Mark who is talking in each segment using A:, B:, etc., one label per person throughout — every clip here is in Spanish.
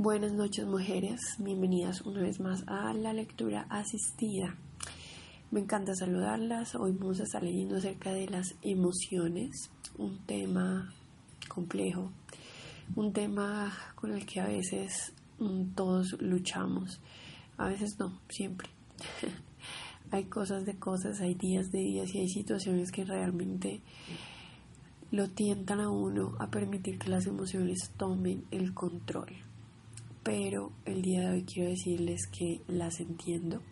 A: Buenas noches mujeres, bienvenidas una vez más a la lectura asistida. Me encanta saludarlas, hoy vamos a estar leyendo acerca de las emociones, un tema complejo, un tema con el que a veces mm, todos luchamos, a veces no, siempre. hay cosas de cosas, hay días de días y hay situaciones que realmente lo tientan a uno a permitir que las emociones tomen el control pero el día de hoy quiero decirles que las entiendo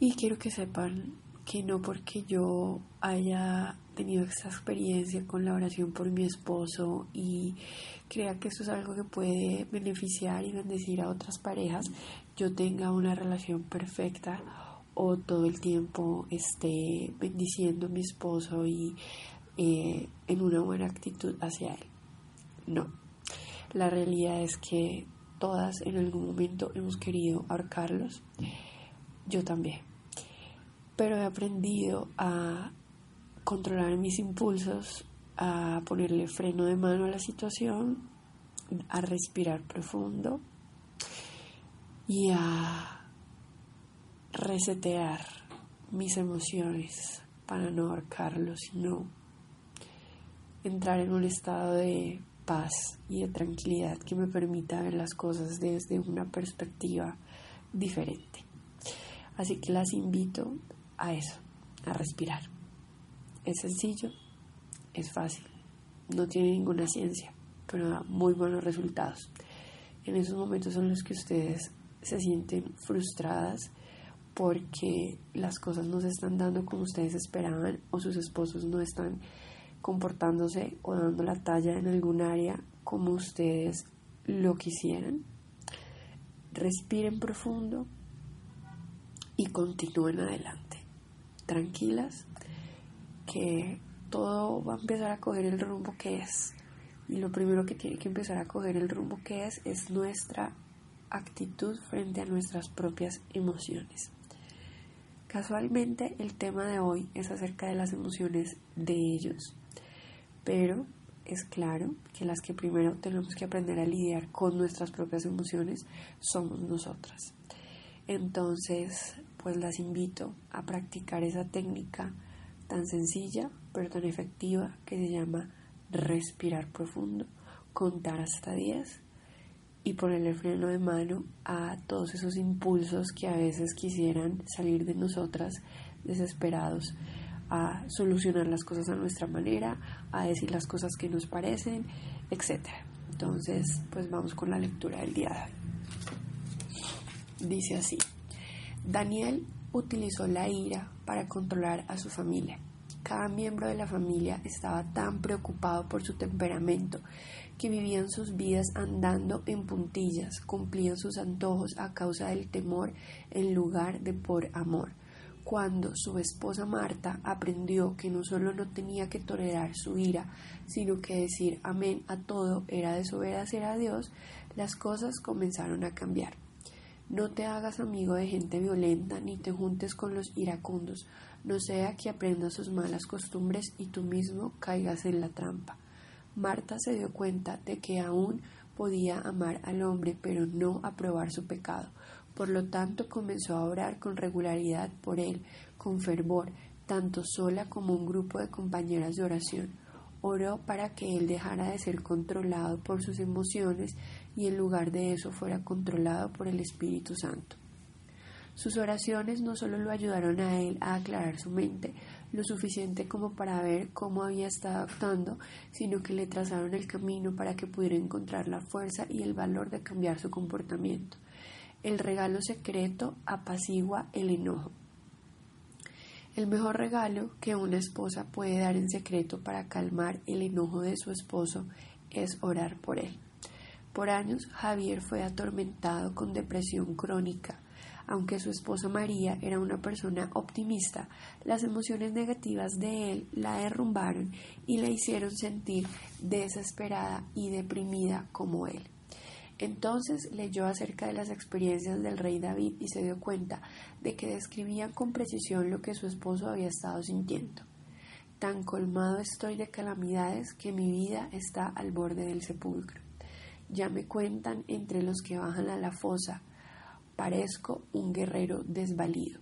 A: y quiero que sepan que no porque yo haya tenido esta experiencia con la oración por mi esposo y crea que esto es algo que puede beneficiar y bendecir a otras parejas, yo tenga una relación perfecta o todo el tiempo esté bendiciendo a mi esposo y eh, en una buena actitud hacia él. No, la realidad es que todas en algún momento hemos querido ahorcarlos, yo también. Pero he aprendido a controlar mis impulsos, a ponerle freno de mano a la situación, a respirar profundo y a resetear mis emociones para no ahorcarlos, sino entrar en un estado de paz y de tranquilidad que me permita ver las cosas desde una perspectiva diferente. Así que las invito a eso, a respirar. Es sencillo, es fácil, no tiene ninguna ciencia, pero da muy buenos resultados. En esos momentos son los que ustedes se sienten frustradas porque las cosas no se están dando como ustedes esperaban o sus esposos no están comportándose o dando la talla en algún área como ustedes lo quisieran. Respiren profundo y continúen adelante. Tranquilas, que todo va a empezar a coger el rumbo que es. Y lo primero que tiene que empezar a coger el rumbo que es es nuestra actitud frente a nuestras propias emociones. Casualmente el tema de hoy es acerca de las emociones de ellos pero es claro que las que primero tenemos que aprender a lidiar con nuestras propias emociones somos nosotras. Entonces, pues las invito a practicar esa técnica tan sencilla pero tan efectiva que se llama respirar profundo, contar hasta 10 y ponerle freno de mano a todos esos impulsos que a veces quisieran salir de nosotras desesperados a solucionar las cosas a nuestra manera, a decir las cosas que nos parecen, etc. Entonces, pues vamos con la lectura del día de hoy. Dice así, Daniel utilizó la ira para controlar a su familia. Cada miembro de la familia estaba tan preocupado por su temperamento que vivían sus vidas andando en puntillas, cumplían sus antojos a causa del temor en lugar de por amor cuando su esposa Marta aprendió que no solo no tenía que tolerar su ira, sino que decir amén a todo era desobedecer a Dios, las cosas comenzaron a cambiar. No te hagas amigo de gente violenta ni te juntes con los iracundos, no sea que aprendas sus malas costumbres y tú mismo caigas en la trampa. Marta se dio cuenta de que aún podía amar al hombre, pero no aprobar su pecado. Por lo tanto, comenzó a orar con regularidad por él, con fervor, tanto sola como un grupo de compañeras de oración. Oró para que él dejara de ser controlado por sus emociones y en lugar de eso fuera controlado por el Espíritu Santo. Sus oraciones no solo lo ayudaron a él a aclarar su mente, lo suficiente como para ver cómo había estado actuando, sino que le trazaron el camino para que pudiera encontrar la fuerza y el valor de cambiar su comportamiento. El regalo secreto apacigua el enojo. El mejor regalo que una esposa puede dar en secreto para calmar el enojo de su esposo es orar por él. Por años Javier fue atormentado con depresión crónica. Aunque su esposa María era una persona optimista, las emociones negativas de él la derrumbaron y la hicieron sentir desesperada y deprimida como él. Entonces leyó acerca de las experiencias del rey David y se dio cuenta de que describían con precisión lo que su esposo había estado sintiendo. Tan colmado estoy de calamidades que mi vida está al borde del sepulcro. Ya me cuentan entre los que bajan a la fosa. Parezco un guerrero desvalido.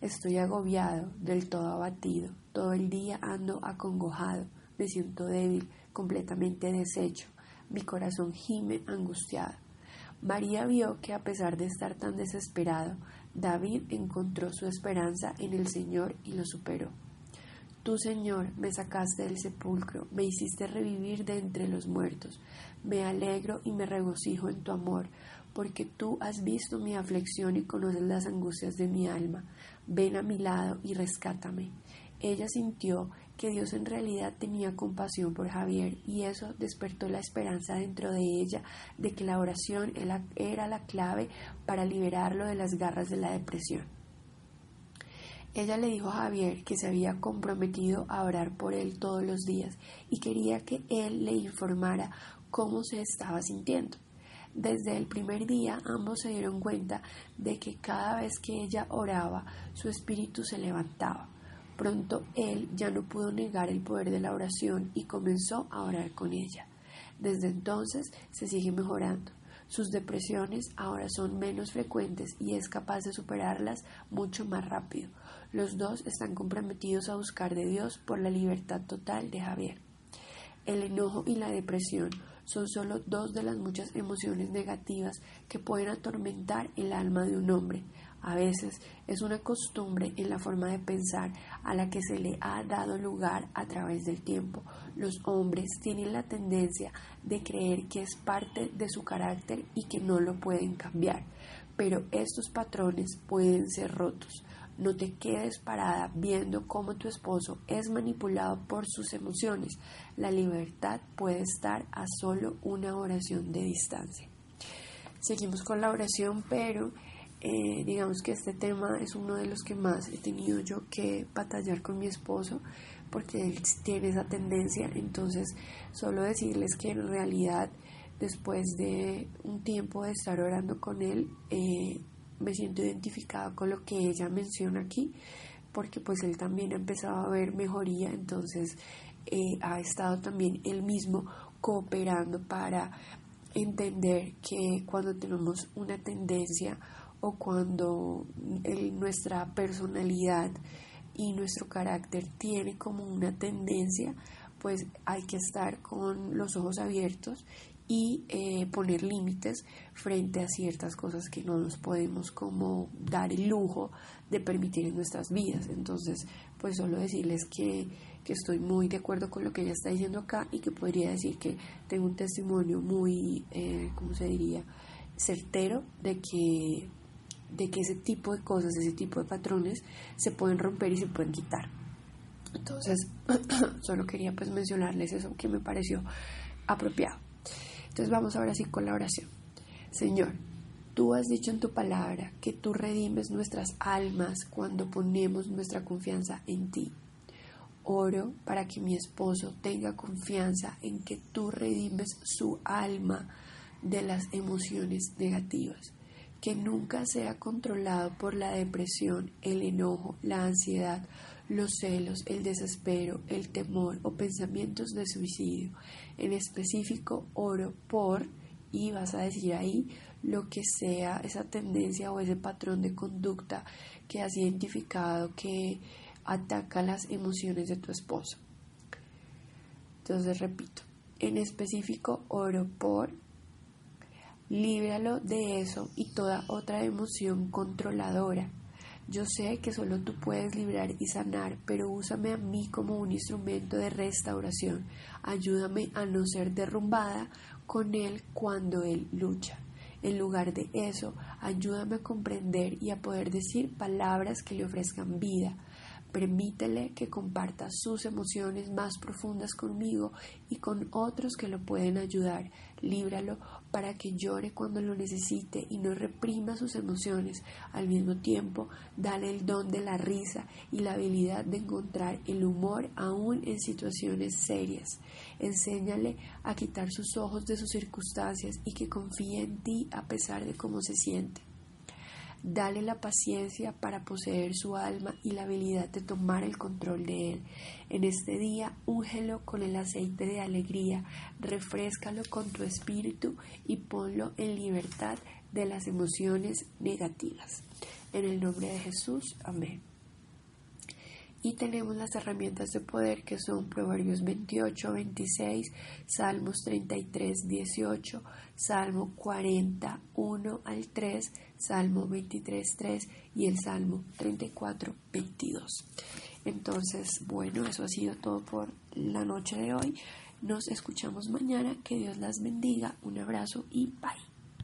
A: Estoy agobiado, del todo abatido. Todo el día ando acongojado. Me siento débil, completamente deshecho. Mi corazón gime angustiado. María vio que a pesar de estar tan desesperado, David encontró su esperanza en el Señor y lo superó. Tú, Señor, me sacaste del sepulcro, me hiciste revivir de entre los muertos. Me alegro y me regocijo en tu amor, porque tú has visto mi aflicción y conoces las angustias de mi alma. Ven a mi lado y rescátame. Ella sintió que Dios en realidad tenía compasión por Javier y eso despertó la esperanza dentro de ella de que la oración era la clave para liberarlo de las garras de la depresión. Ella le dijo a Javier que se había comprometido a orar por él todos los días y quería que él le informara cómo se estaba sintiendo. Desde el primer día ambos se dieron cuenta de que cada vez que ella oraba su espíritu se levantaba. Pronto él ya no pudo negar el poder de la oración y comenzó a orar con ella. Desde entonces se sigue mejorando. Sus depresiones ahora son menos frecuentes y es capaz de superarlas mucho más rápido. Los dos están comprometidos a buscar de Dios por la libertad total de Javier. El enojo y la depresión son solo dos de las muchas emociones negativas que pueden atormentar el alma de un hombre. A veces es una costumbre en la forma de pensar a la que se le ha dado lugar a través del tiempo. Los hombres tienen la tendencia de creer que es parte de su carácter y que no lo pueden cambiar, pero estos patrones pueden ser rotos. No te quedes parada viendo cómo tu esposo es manipulado por sus emociones. La libertad puede estar a solo una oración de distancia. Seguimos con la oración, pero eh, digamos que este tema es uno de los que más he tenido yo que batallar con mi esposo porque él tiene esa tendencia. Entonces, solo decirles que en realidad, después de un tiempo de estar orando con él, eh, me siento identificada con lo que ella menciona aquí, porque pues él también ha empezado a ver mejoría, entonces eh, ha estado también él mismo cooperando para entender que cuando tenemos una tendencia o cuando nuestra personalidad y nuestro carácter tiene como una tendencia, pues hay que estar con los ojos abiertos y eh, poner límites frente a ciertas cosas que no nos podemos como dar el lujo de permitir en nuestras vidas. Entonces, pues solo decirles que, que estoy muy de acuerdo con lo que ella está diciendo acá y que podría decir que tengo un testimonio muy, eh, ¿cómo se diría?, certero de que de que ese tipo de cosas, ese tipo de patrones se pueden romper y se pueden quitar. Entonces, solo quería pues mencionarles eso que me pareció apropiado. Entonces vamos ahora sí con la oración. Señor, tú has dicho en tu palabra que tú redimes nuestras almas cuando ponemos nuestra confianza en ti. Oro para que mi esposo tenga confianza en que tú redimes su alma de las emociones negativas que nunca sea controlado por la depresión, el enojo, la ansiedad, los celos, el desespero, el temor o pensamientos de suicidio. En específico, oro por, y vas a decir ahí, lo que sea esa tendencia o ese patrón de conducta que has identificado que ataca las emociones de tu esposo. Entonces repito, en específico oro por Líbralo de eso y toda otra emoción controladora. Yo sé que solo tú puedes librar y sanar, pero úsame a mí como un instrumento de restauración. Ayúdame a no ser derrumbada con Él cuando Él lucha. En lugar de eso, ayúdame a comprender y a poder decir palabras que le ofrezcan vida. Permítele que comparta sus emociones más profundas conmigo y con otros que lo pueden ayudar. Líbralo para que llore cuando lo necesite y no reprima sus emociones. Al mismo tiempo, dale el don de la risa y la habilidad de encontrar el humor aún en situaciones serias. Enséñale a quitar sus ojos de sus circunstancias y que confíe en ti a pesar de cómo se siente. Dale la paciencia para poseer su alma y la habilidad de tomar el control de él. En este día, úngelo con el aceite de alegría, refrescalo con tu espíritu y ponlo en libertad de las emociones negativas. En el nombre de Jesús, amén. Y tenemos las herramientas de poder que son Proverbios 28, 26, Salmos 33, 18, Salmo 41 al 3, Salmo 23, 3 y el Salmo 34, 22. Entonces, bueno, eso ha sido todo por la noche de hoy. Nos escuchamos mañana. Que Dios las bendiga. Un abrazo y bye.